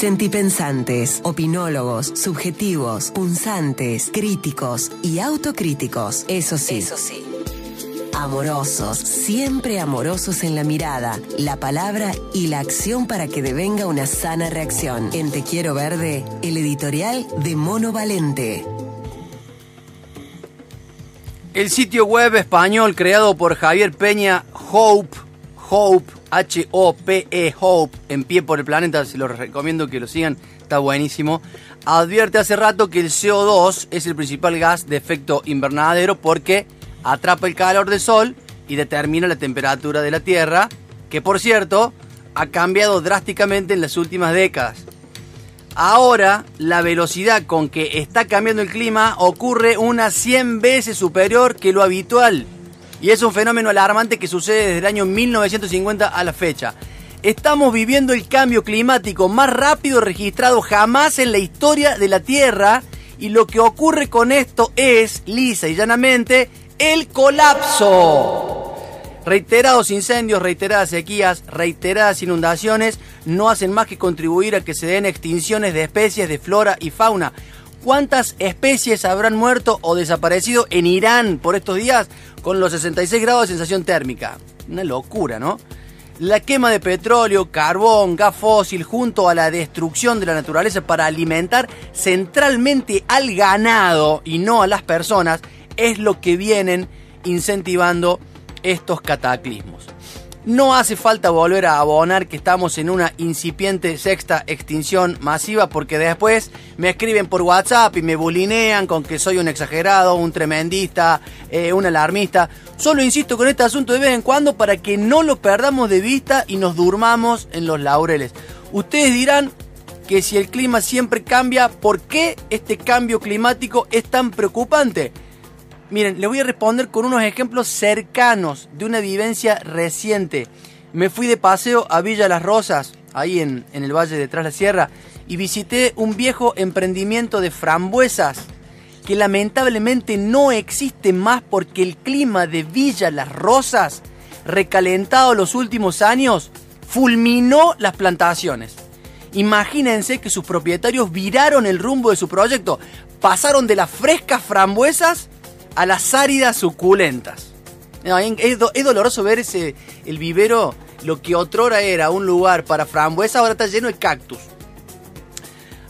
Sentipensantes, opinólogos, subjetivos, punzantes, críticos y autocríticos. Eso sí. Eso sí. Amorosos, siempre amorosos en la mirada, la palabra y la acción para que devenga una sana reacción. En Te Quiero Verde, el editorial de Mono Valente. El sitio web español creado por Javier Peña, Hope, Hope, H-O-P-E, Hope, en pie por el planeta, se lo recomiendo que lo sigan, está buenísimo. Advierte hace rato que el CO2 es el principal gas de efecto invernadero porque atrapa el calor del sol y determina la temperatura de la Tierra, que por cierto ha cambiado drásticamente en las últimas décadas. Ahora la velocidad con que está cambiando el clima ocurre unas 100 veces superior que lo habitual. Y es un fenómeno alarmante que sucede desde el año 1950 a la fecha. Estamos viviendo el cambio climático más rápido registrado jamás en la historia de la Tierra y lo que ocurre con esto es, lisa y llanamente, el colapso. Reiterados incendios, reiteradas sequías, reiteradas inundaciones no hacen más que contribuir a que se den extinciones de especies de flora y fauna. ¿Cuántas especies habrán muerto o desaparecido en Irán por estos días con los 66 grados de sensación térmica? Una locura, ¿no? La quema de petróleo, carbón, gas fósil junto a la destrucción de la naturaleza para alimentar centralmente al ganado y no a las personas es lo que vienen incentivando estos cataclismos. No hace falta volver a abonar que estamos en una incipiente sexta extinción masiva porque después me escriben por WhatsApp y me bulinean con que soy un exagerado, un tremendista, eh, un alarmista. Solo insisto con este asunto de vez en cuando para que no lo perdamos de vista y nos durmamos en los laureles. Ustedes dirán que si el clima siempre cambia, ¿por qué este cambio climático es tan preocupante? Miren, le voy a responder con unos ejemplos cercanos de una vivencia reciente. Me fui de paseo a Villa Las Rosas, ahí en, el Valle de Tras la Sierra, y visité un viejo emprendimiento de frambuesas que lamentablemente no existe más porque el clima de Villa Las Rosas, recalentado los últimos años, fulminó las plantaciones. Imagínense que sus propietarios viraron el rumbo de su proyecto, pasaron de las frescas frambuesas a las áridas suculentas. es, doloroso ver ese, el vivero, lo que otrora era un lugar para frambuesa, ahora está lleno de cactus.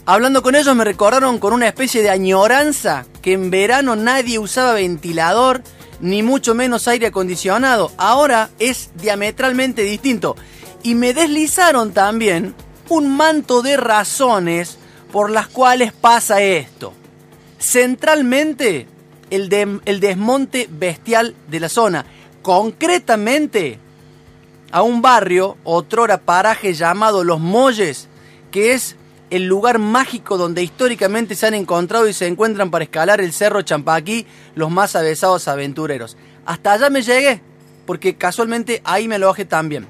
Hablando con ellos me recordaron con una especie de añoranza que en verano nadie usaba ventilador, ni mucho menos aire acondicionado. Ahora es diametralmente distinto. Y me deslizaron también un manto de razones por las cuales pasa esto. Centralmente, el, desmonte bestial de la zona. Concretamente, a un barrio, otrora paraje llamado Los Molles, que es el lugar mágico donde históricamente se han encontrado y se encuentran para escalar el cerro Champaquí los más avesados aventureros. Hasta allá me llegué, porque casualmente ahí me lo bajé también.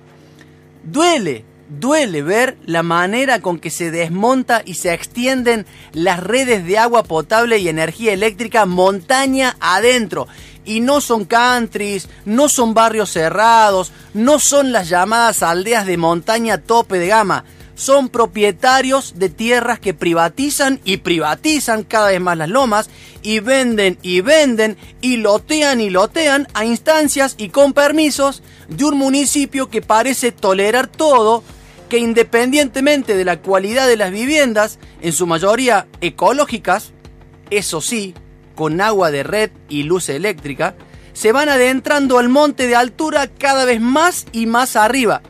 Duele, duele ver la manera con que se desmonta y se extienden las redes de agua potable y energía eléctrica montaña adentro. Y no son countries, no son barrios cerrados, no son las llamadas aldeas de montaña tope de gama. Son propietarios de tierras que privatizan y privatizan cada vez más las lomas y venden y venden y lotean y lotean a instancias y con permisos de un municipio que parece tolerar todo que independientemente de la cualidad de las viviendas, en su mayoría ecológicas, eso sí, con agua de red y luz eléctrica, se van adentrando al monte de altura cada vez más y más arriba.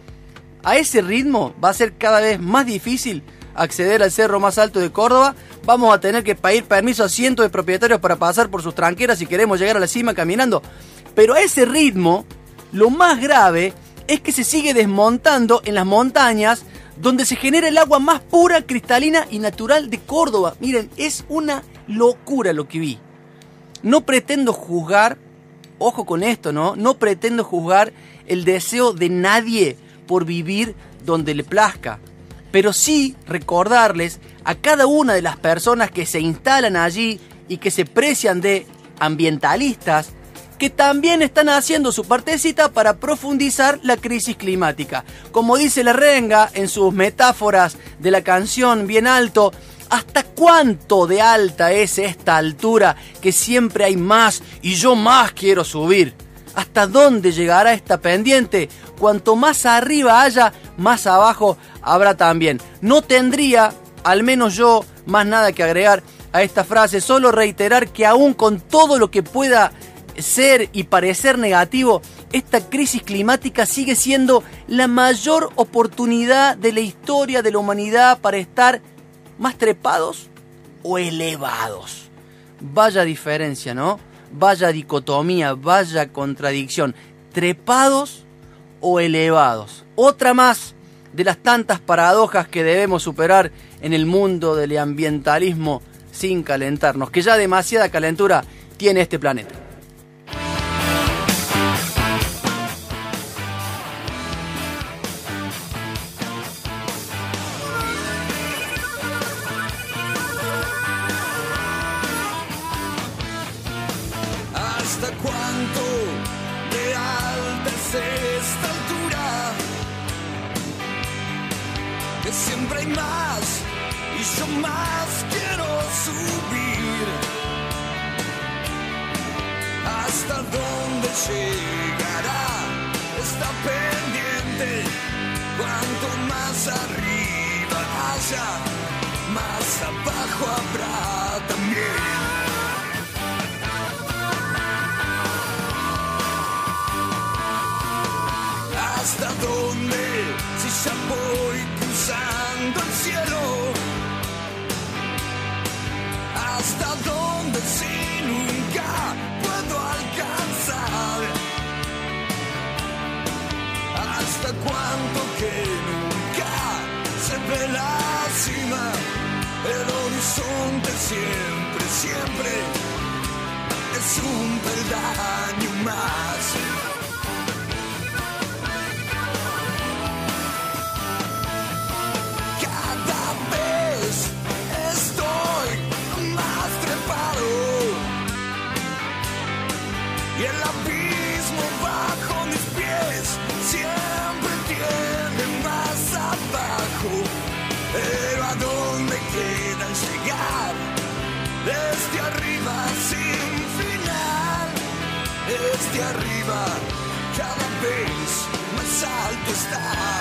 A ese ritmo va a ser cada vez más difícil acceder al cerro más alto de Córdoba. Vamos a tener que pedir permiso a cientos de propietarios para pasar por sus tranqueras si queremos llegar a la cima caminando. Pero a ese ritmo, lo más grave es que se sigue desmontando en las montañas donde se genera el agua más pura, cristalina y natural de Córdoba. Miren, es una locura lo que vi. No pretendo juzgar, ojo con esto, ¿no? No pretendo juzgar el deseo de nadie por vivir donde le plazca. Pero sí recordarles a cada una de las personas que se instalan allí y que se precian de ambientalistas que también están haciendo su partecita para profundizar la crisis climática. Como dice la renga en sus metáforas de la canción Bien Alto, ¿Hasta cuánto de alta es esta altura que siempre hay más y yo más quiero subir? ¿Hasta dónde llegará esta pendiente? Cuanto más arriba haya, más abajo habrá también. No tendría, al menos yo, más nada que agregar a esta frase, solo reiterar que aún con todo lo que pueda ser y parecer negativo, esta crisis climática sigue siendo la mayor oportunidad de la historia de la humanidad para estar más trepados o elevados. Vaya diferencia, ¿no? Vaya dicotomía, vaya contradicción. Trepados o elevados. Otra más de las tantas paradojas que debemos superar en el mundo del ambientalismo sin calentarnos, que ya demasiada calentura tiene este planeta. siempre hay más y yo más quiero subir. ¿Hasta dónde llegará? Está pendiente. Cuanto más arriba haya, más abajo habrá también. ¿Hasta dónde? Si ya voy mirando cielo. Hasta donde si nunca puedo alcanzar. Hasta cuánto que nunca se ve la cima. El horizonte siempre, siempre es un peldaño más. y el abismo bajo mis pies siempre tiene más abajo. Pero a dónde quedan llegar desde arriba sin final, desde arriba cada vez más alto está.